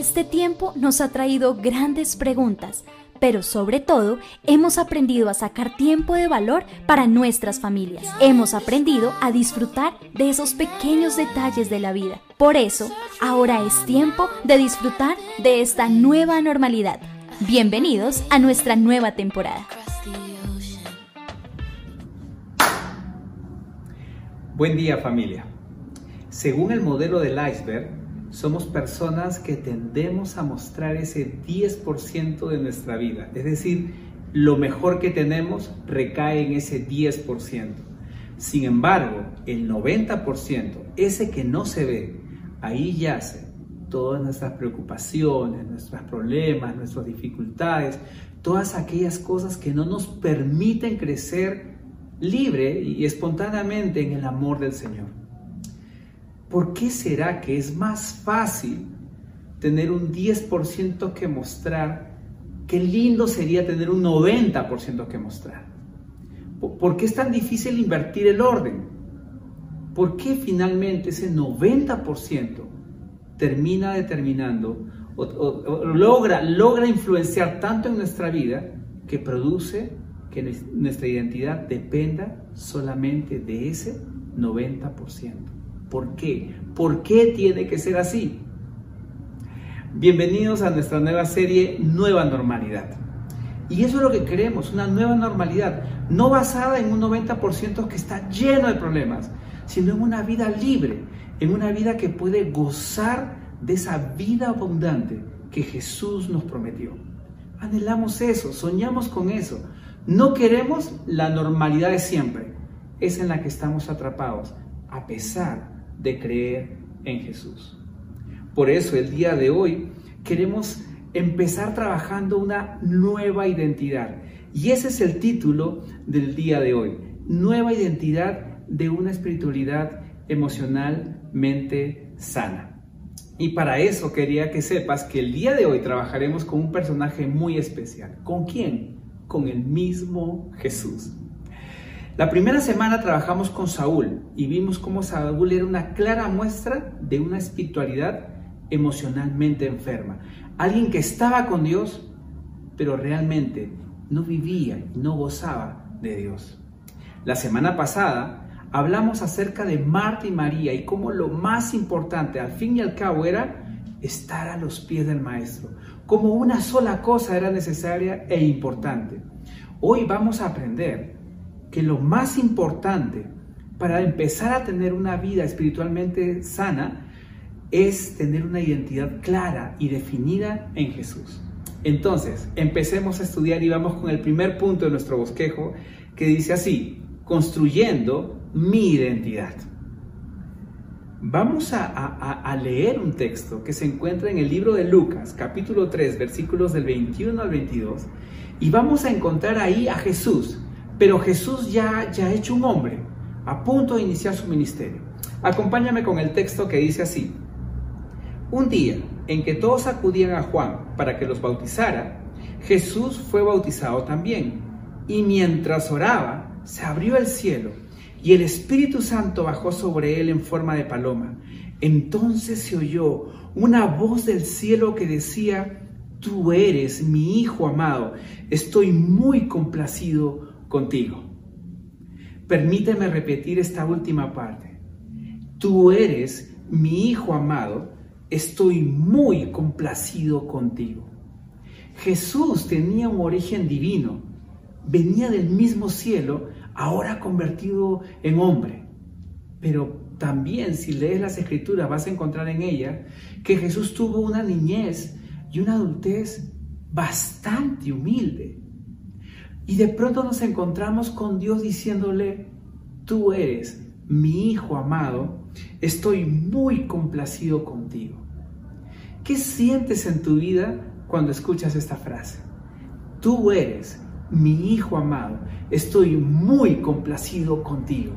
Este tiempo nos ha traído grandes preguntas, pero sobre todo hemos aprendido a sacar tiempo de valor para nuestras familias. Hemos aprendido a disfrutar de esos pequeños detalles de la vida. Por eso, ahora es tiempo de disfrutar de esta nueva normalidad. Bienvenidos a nuestra nueva temporada. Buen día familia. Según el modelo del iceberg, somos personas que tendemos a mostrar ese 10% de nuestra vida. Es decir, lo mejor que tenemos recae en ese 10%. Sin embargo, el 90%, ese que no se ve, ahí yace todas nuestras preocupaciones, nuestros problemas, nuestras dificultades, todas aquellas cosas que no nos permiten crecer libre y espontáneamente en el amor del Señor. ¿Por qué será que es más fácil tener un 10% que mostrar? Qué lindo sería tener un 90% que mostrar. ¿Por qué es tan difícil invertir el orden? ¿Por qué finalmente ese 90% termina determinando o, logra, logra influenciar tanto en nuestra vida que produce que nuestra identidad dependa solamente de ese 90%? ¿Por qué? ¿Por qué tiene que ser así? Bienvenidos a nuestra nueva serie Nueva Normalidad. Y eso es lo que queremos, una nueva normalidad, no basada en un 90% que está lleno de problemas, sino en una vida libre, en una vida que puede gozar de esa vida abundante que Jesús nos prometió. Anhelamos eso, soñamos con eso. No queremos la normalidad de siempre, es en la que estamos atrapados, a pesar de creer en Jesús. Por eso el día de hoy queremos empezar trabajando una nueva identidad. Y ese es el título del día de hoy. Nueva identidad de una espiritualidad emocionalmente sana. Y para eso quería que sepas que el día de hoy trabajaremos con un personaje muy especial. ¿Con quién? Con el mismo Jesús. La primera semana trabajamos con Saúl y vimos cómo Saúl era una clara muestra de una espiritualidad emocionalmente enferma. Alguien que estaba con Dios, pero realmente no vivía y no gozaba de Dios. La semana pasada hablamos acerca de Marta y María y cómo lo más importante al fin y al cabo era estar a los pies del Maestro, como una sola cosa era necesaria e importante. Hoy vamos a aprender que lo más importante para empezar a tener una vida espiritualmente sana es tener una identidad clara y definida en Jesús. Entonces, empecemos a estudiar y vamos con el primer punto de nuestro bosquejo que dice así, construyendo mi identidad. Vamos a, leer un texto que se encuentra en el libro de Lucas, capítulo 3, versículos del 21 al 22, y vamos a encontrar ahí a Jesús pero Jesús ya, ya hecho un hombre, a punto de iniciar su ministerio. Acompáñame con el texto que dice así. Un día en que todos acudían a Juan para que los bautizara, Jesús fue bautizado también. Y mientras oraba, se abrió el cielo y el Espíritu Santo bajó sobre él en forma de paloma. Entonces se oyó una voz del cielo que decía, Tú eres mi Hijo amado, estoy muy complacido contigo. Permíteme repetir esta última parte. Tú eres mi Hijo amado, estoy muy complacido contigo. Jesús tenía un origen divino, venía del mismo cielo, ahora convertido en hombre. Pero también si lees las escrituras vas a encontrar en ella que Jesús tuvo una niñez y una adultez bastante humilde. Y de pronto nos encontramos con Dios diciéndole, tú eres mi Hijo amado, estoy muy complacido contigo. ¿Qué sientes en tu vida cuando escuchas esta frase? Tú eres mi Hijo amado, estoy muy complacido contigo.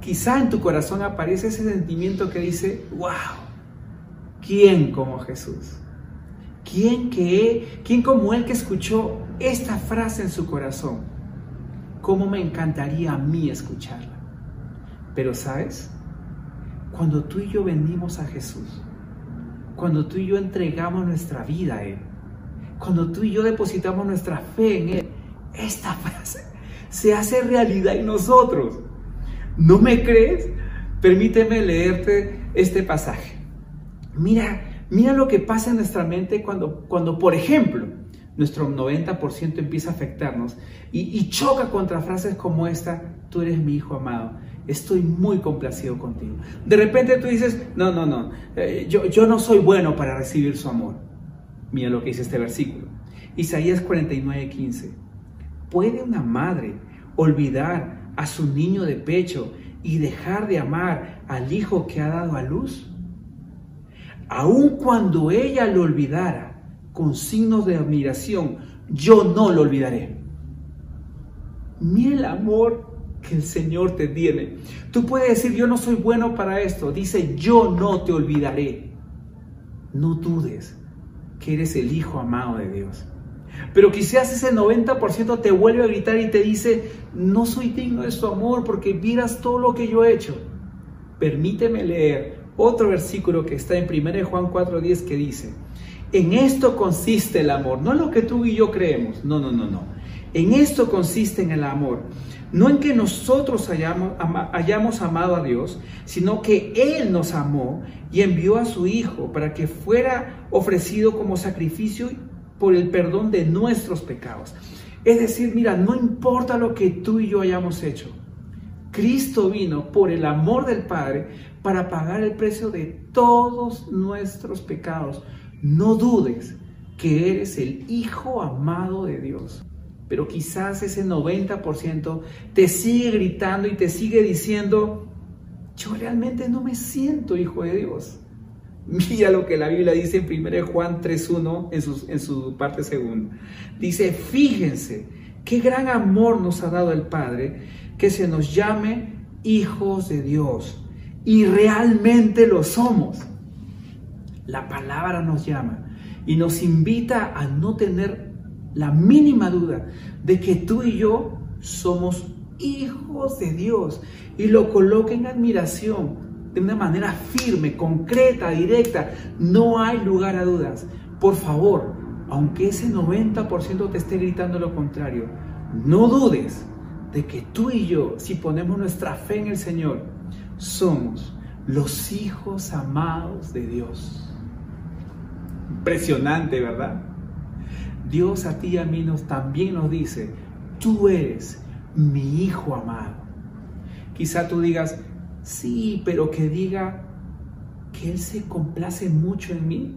Quizá en tu corazón aparece ese sentimiento que dice, wow, ¿quién como Jesús? ¿Quién, que, ¿Quién como Él que escuchó esta frase en su corazón? ¿Cómo me encantaría a mí escucharla? Pero sabes, cuando tú y yo venimos a Jesús, cuando tú y yo entregamos nuestra vida a Él. Cuando tú y yo depositamos nuestra fe en Él. Esta frase se hace realidad en nosotros. ¿No me crees? Permíteme leerte este pasaje. Mira, mira lo que pasa en nuestra mente cuando, cuando por ejemplo, nuestro 90% empieza a afectarnos y, choca contra frases como esta, tú eres mi hijo amado, estoy muy complacido contigo. De repente tú dices, no, no, no, eh, yo, yo no soy bueno para recibir su amor. Mira lo que dice este versículo. Isaías 49, 15. ¿Puede una madre olvidar a su niño de pecho y dejar de amar al hijo que ha dado a luz? Aun cuando ella lo olvidara con signos de admiración, yo no lo olvidaré. Mira el amor que el Señor te tiene. Tú puedes decir, yo no soy bueno para esto. Dice, yo no te olvidaré. No dudes que eres el Hijo amado de Dios. Pero quizás ese 90% te vuelve a gritar y te dice, no soy digno de su amor porque miras todo lo que yo he hecho. Permíteme leer otro versículo que está en 1 Juan 4:10 que dice, en esto consiste el amor, no en lo que tú y yo creemos, no, no, no, no. En esto consiste en el amor, no en que nosotros hayamos, hayamos amado a Dios, sino que Él nos amó y envió a su Hijo para que fuera ofrecido como sacrificio por el perdón de nuestros pecados. Es decir, mira, no importa lo que tú y yo hayamos hecho. Cristo vino por el amor del Padre para pagar el precio de todos nuestros pecados. No dudes que eres el Hijo amado de Dios. Pero quizás ese 90% te sigue gritando y te sigue diciendo, yo realmente no me siento hijo de Dios. Mira lo que la Biblia dice en 1 Juan 3.1 en en su parte segunda. Dice, fíjense qué gran amor nos ha dado el Padre que se nos llame hijos de Dios. Y realmente lo somos. La palabra nos llama y nos invita a no tener la mínima duda de que tú y yo somos hijos de Dios y lo coloca en admiración de una manera firme, concreta, directa. No hay lugar a dudas. Por favor, aunque ese 90% te esté gritando lo contrario, no dudes de que tú y yo, si ponemos nuestra fe en el Señor, somos los hijos amados de Dios. Impresionante, ¿verdad? Dios a ti y a mí nos, también nos dice, tú eres mi hijo amado. Quizá tú digas, Sí, pero que diga que Él se complace mucho en mí.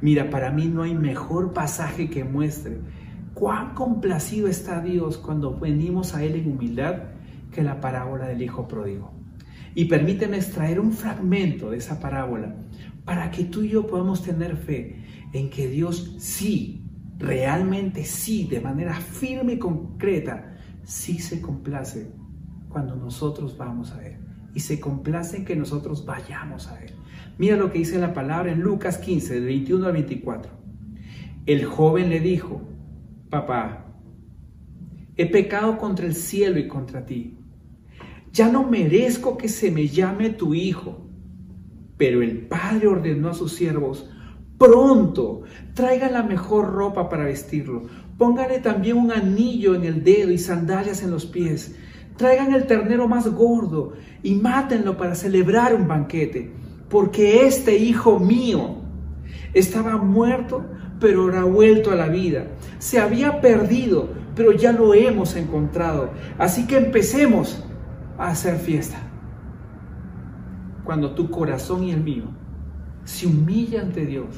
Mira, para mí no hay mejor pasaje que muestre cuán complacido está Dios cuando venimos a Él en humildad que la parábola del Hijo Pródigo. Y permíteme extraer un fragmento de esa parábola para que tú y yo podamos tener fe en que Dios sí, realmente sí, de manera firme y concreta, sí se complace cuando nosotros vamos a Él y se complace en que nosotros vayamos a Él. Mira lo que dice la palabra en Lucas 15, del 21 al 24. El joven le dijo, papá, he pecado contra el cielo y contra ti. Ya no merezco que se me llame tu hijo. Pero el padre ordenó a sus siervos, pronto, traiga la mejor ropa para vestirlo. Póngale también un anillo en el dedo y sandalias en los pies Traigan el ternero más gordo y mátenlo para celebrar un banquete, porque este hijo mío estaba muerto, pero ahora vuelto a la vida. Se había perdido, pero ya lo hemos encontrado. Así que empecemos a hacer fiesta. Cuando tu corazón y el mío se humilla ante Dios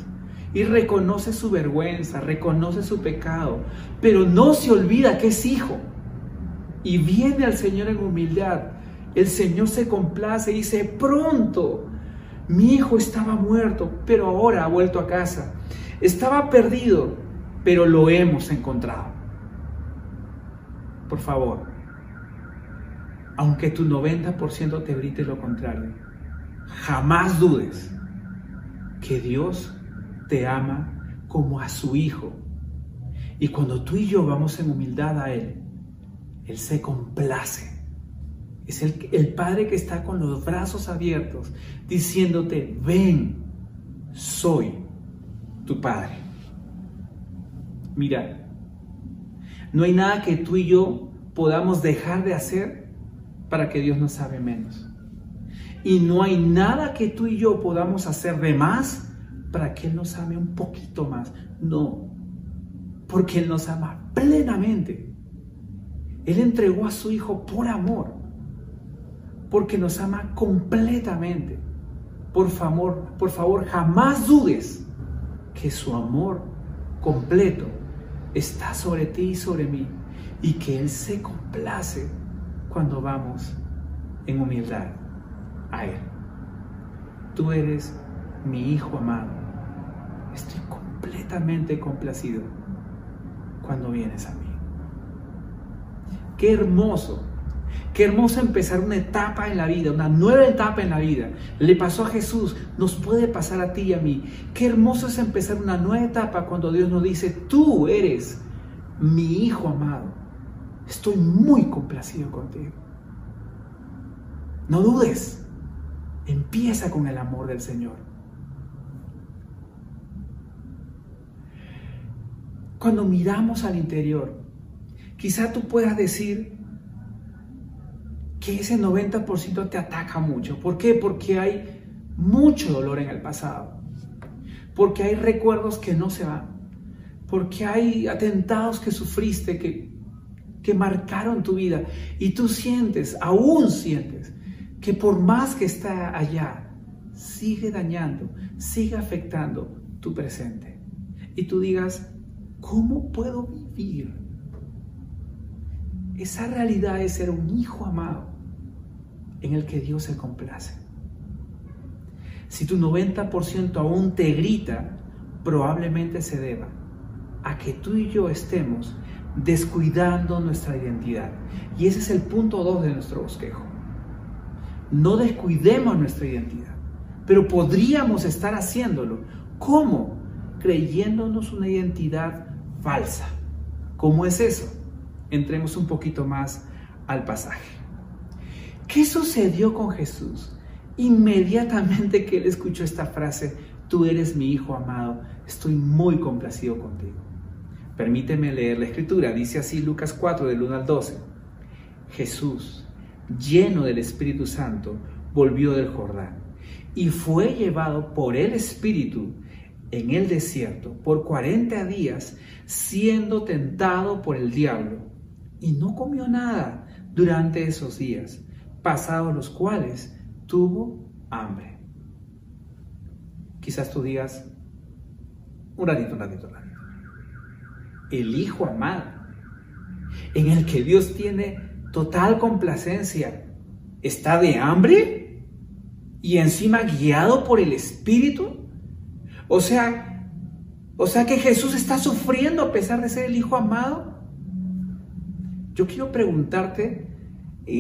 y reconoce su vergüenza, reconoce su pecado, pero no se olvida que es hijo y viene al Señor en humildad, el Señor se complace y dice, pronto, mi hijo estaba muerto, pero ahora ha vuelto a casa. Estaba perdido, pero lo hemos encontrado. Por favor, aunque tu 90% te grite lo contrario, jamás dudes que Dios te ama como a su Hijo. Y cuando tú y yo vamos en humildad a Él, él se complace. Es el, Padre que está con los brazos abiertos diciéndote, ven, soy tu Padre. Mira, no hay nada que tú y yo podamos dejar de hacer para que Dios nos sabe menos. Y no hay nada que tú y yo podamos hacer de más para que Él nos ame un poquito más. No, porque Él nos ama plenamente. Él entregó a su Hijo por amor, porque nos ama completamente. Por favor, por favor, jamás dudes que su amor completo está sobre ti y sobre mí y que Él se complace cuando vamos en humildad a Él. Tú eres mi Hijo amado. Estoy completamente complacido cuando vienes a mí. Qué hermoso, qué hermoso empezar una etapa en la vida, una nueva etapa en la vida. Le pasó a Jesús, nos puede pasar a ti y a mí. Qué hermoso es empezar una nueva etapa cuando Dios nos dice, tú eres mi Hijo amado. Estoy muy complacido contigo. No dudes. Empieza con el amor del Señor. Cuando miramos al interior, quizá tú puedas decir que ese 90% te ataca mucho. ¿Por qué? Porque hay mucho dolor en el pasado. Porque hay recuerdos que no se van. Porque hay atentados que sufriste, que, que marcaron tu vida. Y tú sientes, aún sientes, que por más que está allá, sigue dañando, sigue afectando tu presente. Y tú digas, ¿cómo puedo vivir? Esa realidad es ser un hijo amado en el que Dios se complace. Si tu 90% aún te grita, probablemente se deba a que tú y yo estemos descuidando nuestra identidad. Y ese es el punto 2 de nuestro bosquejo no descuidemos nuestra identidad, pero podríamos estar haciéndolo. ¿Cómo? Creyéndonos una identidad falsa. ¿Cómo es eso? Entremos un poquito más al pasaje. ¿Qué sucedió con Jesús? Inmediatamente que él escuchó esta frase, tú eres mi hijo amado, estoy muy complacido contigo. Permíteme leer la escritura, dice así Lucas 4 del 1 al 12. Jesús, lleno del Espíritu Santo, volvió del Jordán y fue llevado por el Espíritu en el desierto por cuarenta días, siendo tentado por el diablo. Y no comió nada durante esos días, pasados los cuales tuvo hambre. Quizás tú digas, un ratito, un ratito, un ratito. El Hijo amado, en el que Dios tiene total complacencia, está de hambre y encima guiado por el Espíritu. O sea, o sea que Jesús está sufriendo a pesar de ser el Hijo amado. Yo quiero preguntarte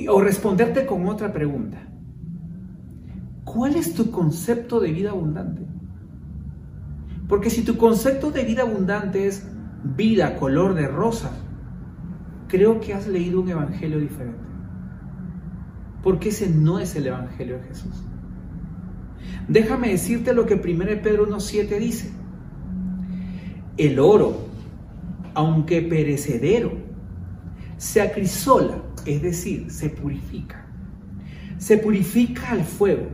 o responderte con otra pregunta. ¿Cuál es tu concepto de vida abundante? Porque si tu concepto de vida abundante es vida color de rosa, creo que has leído un evangelio diferente. Porque ese no es el evangelio de Jesús. Déjame decirte lo que 1 Pedro 1.7 dice. El oro, aunque perecedero, se acrisola, es decir, se purifica. Se purifica al fuego.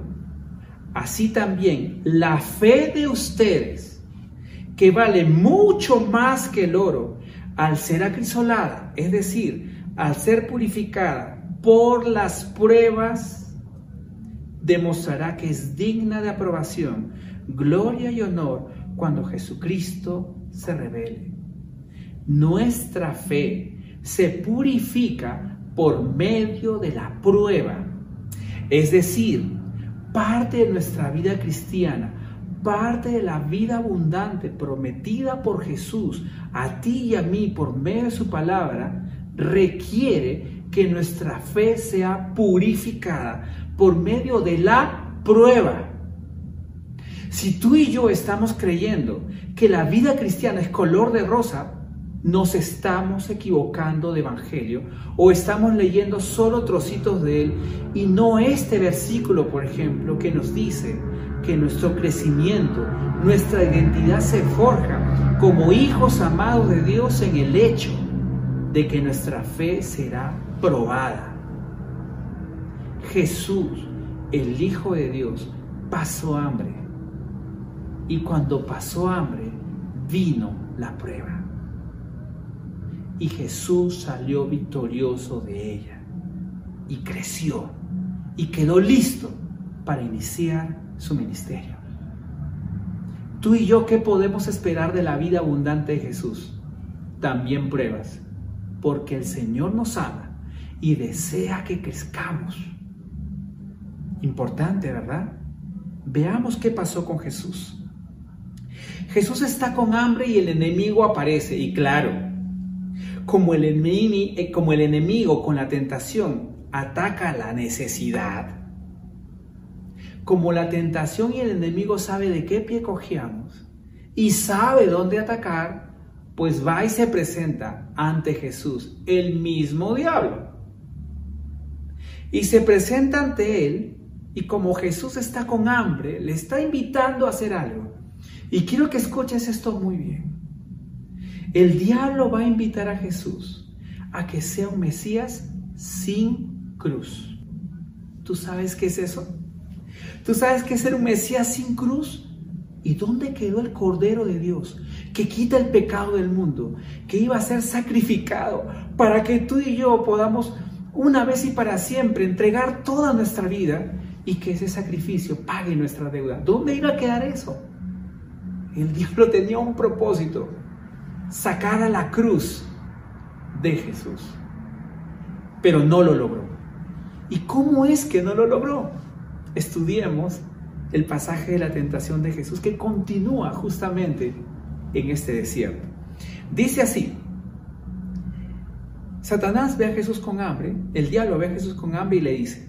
Así también la fe de ustedes, que vale mucho más que el oro, al ser acrisolada, es decir, al ser purificada por las pruebas, demostrará que es digna de aprobación, gloria y honor cuando Jesucristo se revele. Nuestra fe se purifica por medio de la prueba, es decir, parte de nuestra vida cristiana parte de la vida abundante prometida por Jesús a ti y a mí por medio de su palabra, requiere que nuestra fe sea purificada por medio de la prueba. Si tú y yo estamos creyendo que la vida cristiana es color de rosa, nos estamos equivocando de evangelio o estamos leyendo solo trocitos de él y no este versículo, por ejemplo, que nos dice que nuestro crecimiento nuestra identidad se forja como hijos amados de Dios en el hecho de que nuestra fe será probada. Jesús, el Hijo de Dios, pasó hambre. Y cuando pasó hambre, vino la prueba. Y Jesús salió victorioso de ella. Y creció. Y quedó listo para iniciar su ministerio. Tú y yo, ¿qué podemos esperar de la vida abundante de Jesús? También pruebas, porque el Señor nos ama y desea que crezcamos. Importante, ¿verdad? Veamos qué pasó con Jesús. Jesús está con hambre y el enemigo aparece, y claro, como el, enemigo, como el enemigo con la tentación ataca la necesidad, como la tentación y el enemigo sabe de qué pie cojeamos y sabe dónde atacar, pues va y se presenta ante Jesús, el mismo diablo. Y se presenta ante él y como Jesús está con hambre, le está invitando a hacer algo. Y quiero que escuches esto muy bien. El diablo va a invitar a Jesús a que sea un Mesías sin cruz. ¿Tú sabes qué es eso? ¿Tú sabes qué es ser un Mesías sin cruz? ¿Y dónde quedó el Cordero de Dios que quita el pecado del mundo, que iba a ser sacrificado para que tú y yo podamos una vez y para siempre entregar toda nuestra vida y que ese sacrificio pague nuestra deuda? ¿Dónde iba a quedar eso? El diablo tenía un propósito, sacar a la cruz de Jesús, pero no lo logró. ¿Y cómo es que no lo logró? Estudiemos el pasaje de la tentación de Jesús que continúa justamente en este desierto. Dice así, Satanás ve a Jesús con hambre, el diablo ve a Jesús con hambre y le dice,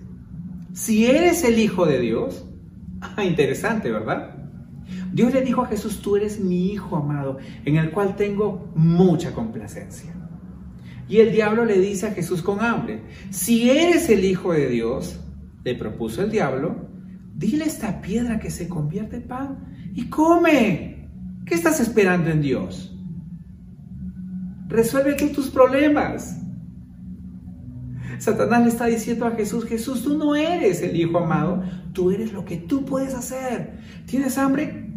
si eres el Hijo de Dios, ah, interesante, ¿verdad? Dios le dijo a Jesús, tú eres mi Hijo amado, en el cual tengo mucha complacencia. Y el diablo le dice a Jesús con hambre, si eres el Hijo de Dios, le propuso el diablo, dile esta piedra que se convierte en pan y come. ¿Qué estás esperando en Dios? Resuelve tú tus problemas. Satanás le está diciendo a Jesús, Jesús, tú no eres el Hijo amado, tú eres lo que tú puedes hacer. ¿Tienes hambre?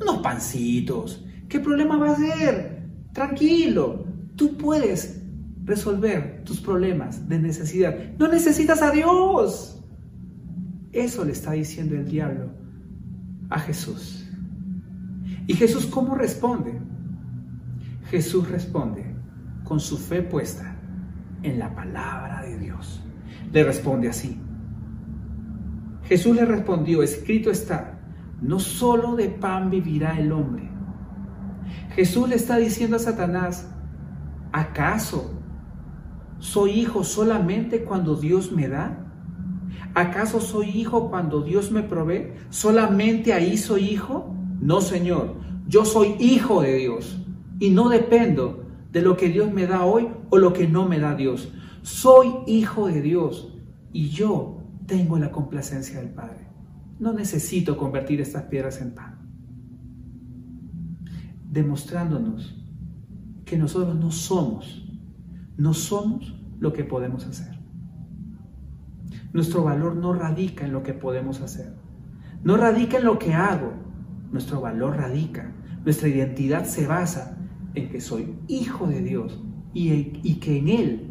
Unos pancitos. ¿Qué problema va a ser? Tranquilo, tú puedes resolver tus problemas de necesidad. No necesitas a Dios. Eso le está diciendo el diablo a Jesús. ¿Y Jesús cómo responde? Jesús responde con su fe puesta en la palabra de Dios. Le responde así. Jesús le respondió, escrito está, no solo de pan vivirá el hombre. Jesús le está diciendo a Satanás, ¿acaso soy hijo solamente cuando Dios me da? ¿Acaso soy hijo cuando Dios me provee? ¿Solamente ahí soy hijo? No, Señor. Yo soy hijo de Dios y no dependo de lo que Dios me da hoy o lo que no me da Dios. Soy hijo de Dios y yo tengo la complacencia del Padre. No necesito convertir estas piedras en pan. Demostrándonos que nosotros no somos, no somos lo que podemos hacer. Nuestro valor no radica en lo que podemos hacer. No radica en lo que hago. Nuestro valor radica. Nuestra identidad se basa en que soy hijo de Dios y, que en Él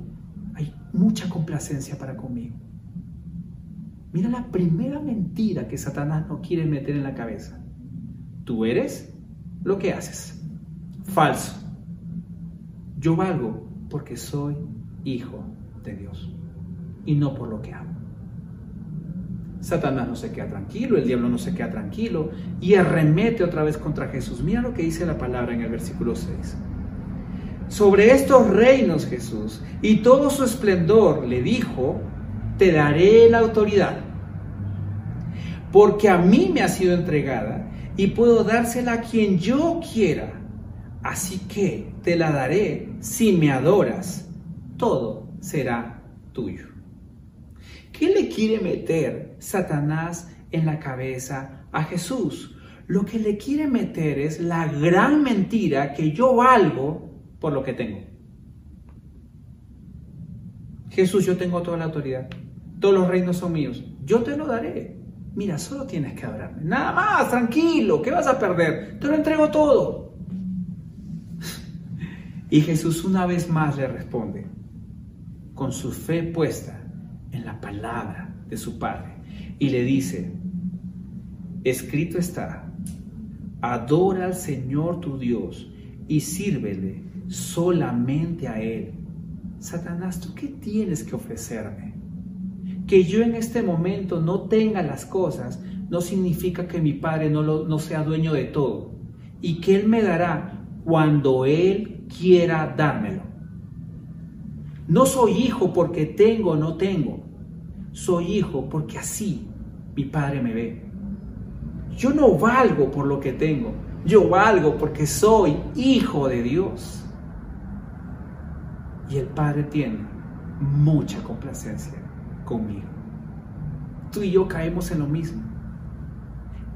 hay mucha complacencia para conmigo. Mira la primera mentira que Satanás no quiere meter en la cabeza. Tú eres lo que haces. Falso. Yo valgo porque soy hijo de Dios y no por lo que hago. Satanás no se queda tranquilo, el diablo no se queda tranquilo y arremete otra vez contra Jesús. Mira lo que dice la palabra en el versículo 6. Sobre estos reinos Jesús y todo su esplendor le dijo, te daré la autoridad, porque a mí me ha sido entregada y puedo dársela a quien yo quiera. Así que te la daré si me adoras, todo será tuyo. ¿Qué le quiere meter Satanás en la cabeza a Jesús? lo que le quiere meter es la gran mentira que yo valgo por lo que tengo. Jesús, yo tengo toda la autoridad. Todos los reinos son míos. Yo te lo daré. Mira, solo tienes que adorarme. Nada más, tranquilo. ¿Qué vas a perder? Te lo entrego todo. Y Jesús una vez más le responde, con su fe puesta en la palabra de su Padre. Y le dice, escrito está, adora al Señor tu Dios y sírvele solamente a Él. Satanás, ¿tú qué tienes que ofrecerme? Que yo en este momento no tenga las cosas no significa que mi Padre no, no sea dueño de todo y que Él me dará cuando Él quiera dármelo. No soy hijo porque tengo o no tengo. Soy hijo porque así mi Padre me ve. Yo no valgo por lo que tengo, yo valgo porque soy hijo de Dios. Y el Padre tiene mucha complacencia conmigo. Tú y yo caemos en lo mismo.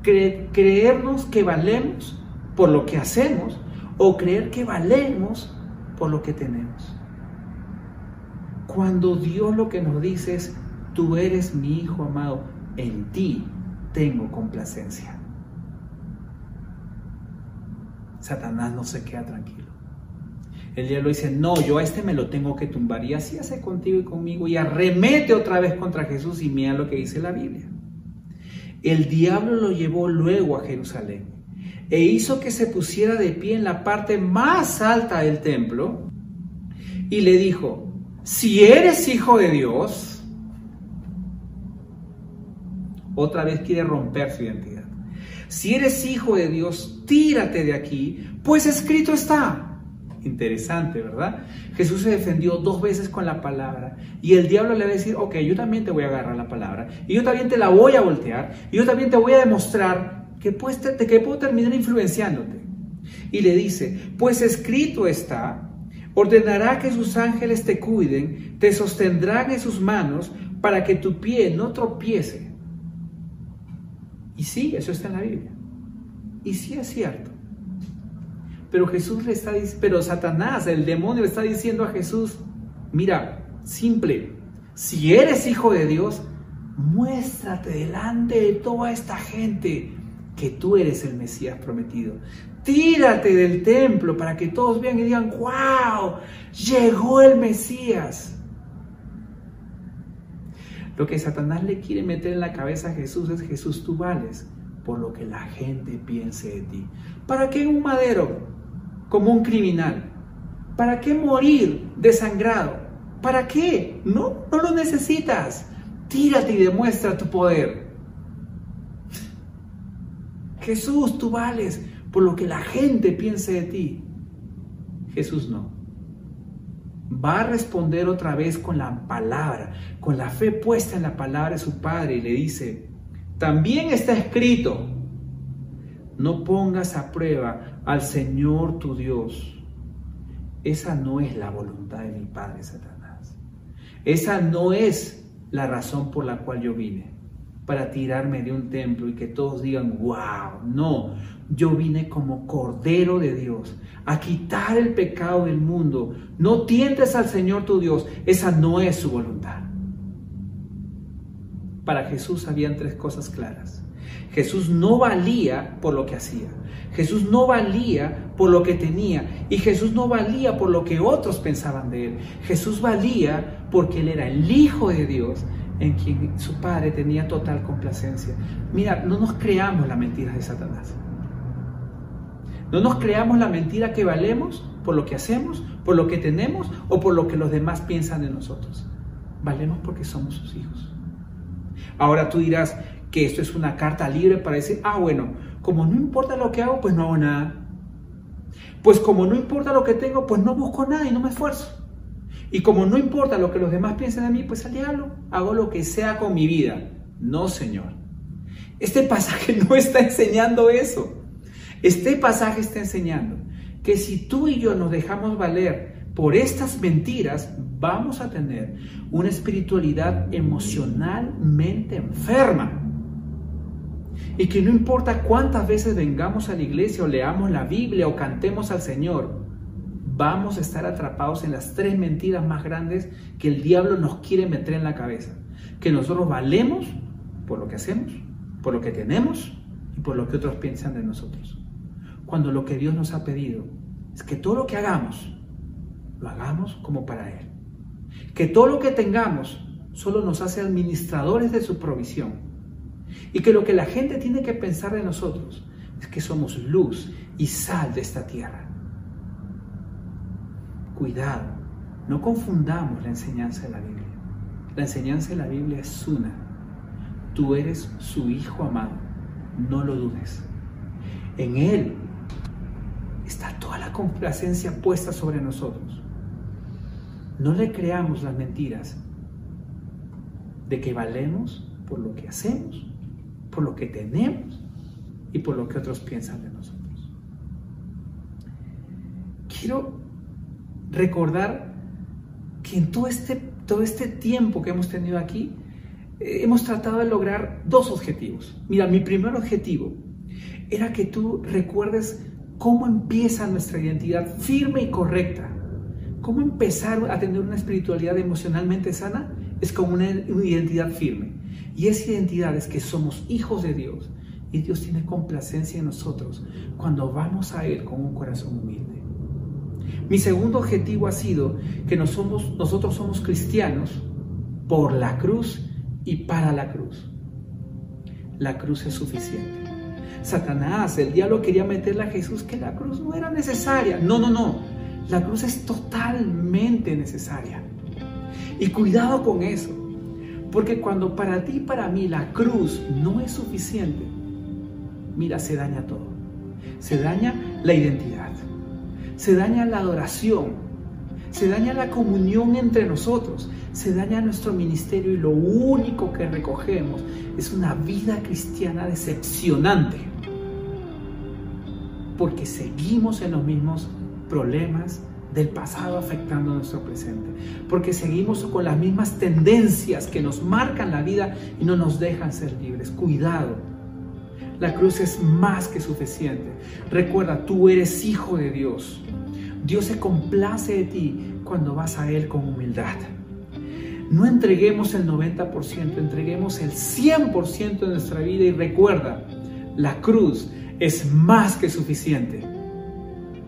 creernos que valemos por lo que hacemos o creer que valemos por lo que tenemos. Cuando Dios lo que nos dice es, tú eres mi hijo amado, en ti tengo complacencia. Satanás no se queda tranquilo. El diablo dice, no, yo a este me lo tengo que tumbar. Y así hace contigo y conmigo. Y arremete otra vez contra Jesús y mira lo que dice la Biblia. El diablo lo llevó luego a Jerusalén e hizo que se pusiera de pie en la parte más alta del templo y le dijo, si eres hijo de Dios, otra vez quiere romper su identidad. Si eres hijo de Dios, tírate de aquí, pues escrito está. Interesante, ¿verdad? Jesús se defendió dos veces con la palabra y el diablo le va a decir, ok, yo también te voy a agarrar la palabra y yo también te la voy a voltear y yo también te voy a demostrar que, que puedo terminar influenciándote. Y le dice, pues escrito está, ordenará que sus ángeles te cuiden, te sostendrán en sus manos para que tu pie no tropiece y sí, eso está en la Biblia. Y sí es cierto. Pero Jesús le está pero Satanás, el demonio le está diciendo a Jesús, mira, simple, si eres hijo de Dios, muéstrate delante de toda esta gente que tú eres el Mesías prometido. Tírate del templo para que todos vean y digan, wow, llegó el Mesías. Lo que Satanás le quiere meter en la cabeza a Jesús es Jesús, tú vales por lo que la gente piense de ti. ¿Para qué un madero como un criminal? ¿Para qué morir desangrado? ¿Para qué? No, no lo necesitas. Tírate y demuestra tu poder. Jesús, tú vales por lo que la gente piense de ti. Jesús no va a responder otra vez con la palabra, con la fe puesta en la palabra de su Padre y le dice, también está escrito, no pongas a prueba al Señor tu Dios. Esa no es la voluntad de mi Padre Satanás. Esa no es la razón por la cual yo vine, para tirarme de un templo y que todos digan, wow, no, yo vine como Cordero de Dios a quitar el pecado del mundo. No tientes al Señor tu Dios. Esa no es su voluntad. Para Jesús habían tres cosas claras. Jesús no valía por lo que hacía. Jesús no valía por lo que tenía. Y Jesús no valía por lo que otros pensaban de él. Jesús valía porque él era el Hijo de Dios en quien su Padre tenía total complacencia. Mira, no nos creamos las mentiras de Satanás. No nos creamos la mentira que valemos por lo que hacemos, por lo que tenemos o por lo que los demás piensan de nosotros. Valemos porque somos sus hijos. Ahora tú dirás que esto es una carta libre para decir, ah, bueno, como no importa lo que hago, pues no hago nada. Pues como no importa lo que tengo, pues no busco nada y no me esfuerzo. Y como no importa lo que los demás piensen de mí, pues al diablo, hago lo que sea con mi vida. No, Señor. Este pasaje no está enseñando eso. Este pasaje está enseñando que si tú y yo nos dejamos valer por estas mentiras, vamos a tener una espiritualidad emocionalmente enferma. Y que no importa cuántas veces vengamos a la iglesia o leamos la Biblia o cantemos al Señor, vamos a estar atrapados en las tres mentiras más grandes que el diablo nos quiere meter en la cabeza. Que nosotros valemos por lo que hacemos, por lo que tenemos y por lo que otros piensan de nosotros. Cuando lo que Dios nos ha pedido es que todo lo que hagamos, lo hagamos como para Él. Que todo lo que tengamos solo nos hace administradores de su provisión. Y que lo que la gente tiene que pensar de nosotros es que somos luz y sal de esta tierra. Cuidado, no confundamos la enseñanza de la Biblia. La enseñanza de la Biblia es una. Tú eres su hijo amado, no lo dudes. En Él está toda la complacencia puesta sobre nosotros. No le creamos las mentiras de que valemos por lo que hacemos, por lo que tenemos y por lo que otros piensan de nosotros. Quiero recordar que en todo este, todo este tiempo que hemos tenido aquí, eh, hemos tratado de lograr dos objetivos. Mira, mi primer objetivo era que tú recuerdes cómo empieza nuestra identidad firme y correcta. Cómo empezar a tener una espiritualidad emocionalmente sana es como una, una identidad firme. Y esa identidad es que somos hijos de Dios y Dios tiene complacencia en nosotros cuando vamos a Él con un corazón humilde. Mi segundo objetivo ha sido que nosotros somos cristianos por la cruz y para la cruz. La cruz es suficiente. Satanás, el diablo quería meterle a Jesús que la cruz no era necesaria. No, no, no. La cruz es totalmente necesaria. Y cuidado con eso. Porque cuando para ti y para mí la cruz no es suficiente, mira, se daña todo. Se daña la identidad se daña la adoración, se daña la comunión entre nosotros, se daña nuestro ministerio y lo único que recogemos es una vida cristiana decepcionante. Porque seguimos en los mismos problemas del pasado afectando nuestro presente. Porque seguimos con las mismas tendencias que nos marcan la vida y no nos dejan ser libres. Cuidado. La cruz es más que suficiente. Recuerda, tú eres hijo de Dios. Dios se complace de ti cuando vas a Él con humildad. No entreguemos el 90%, entreguemos el 100% de nuestra vida y recuerda, la cruz es más que suficiente.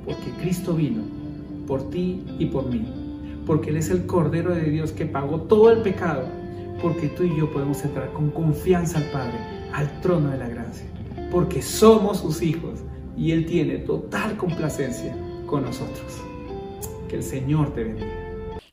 Porque Cristo vino por ti y por mí. Porque Él es el Cordero de Dios que pagó todo el pecado. Porque tú y yo podemos entrar con confianza al Padre, al trono de la gracia. Porque somos sus hijos y Él tiene total complacencia con nosotros. Que el Señor te bendiga.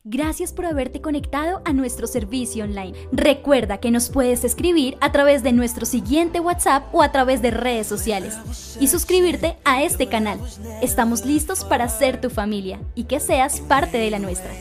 Gracias por haberte conectado a nuestro servicio online. Recuerda que nos puedes escribir a través de nuestro siguiente WhatsApp o a través de redes sociales y suscribirte a este canal. Estamos listos para ser tu familia y que seas parte de la nuestra.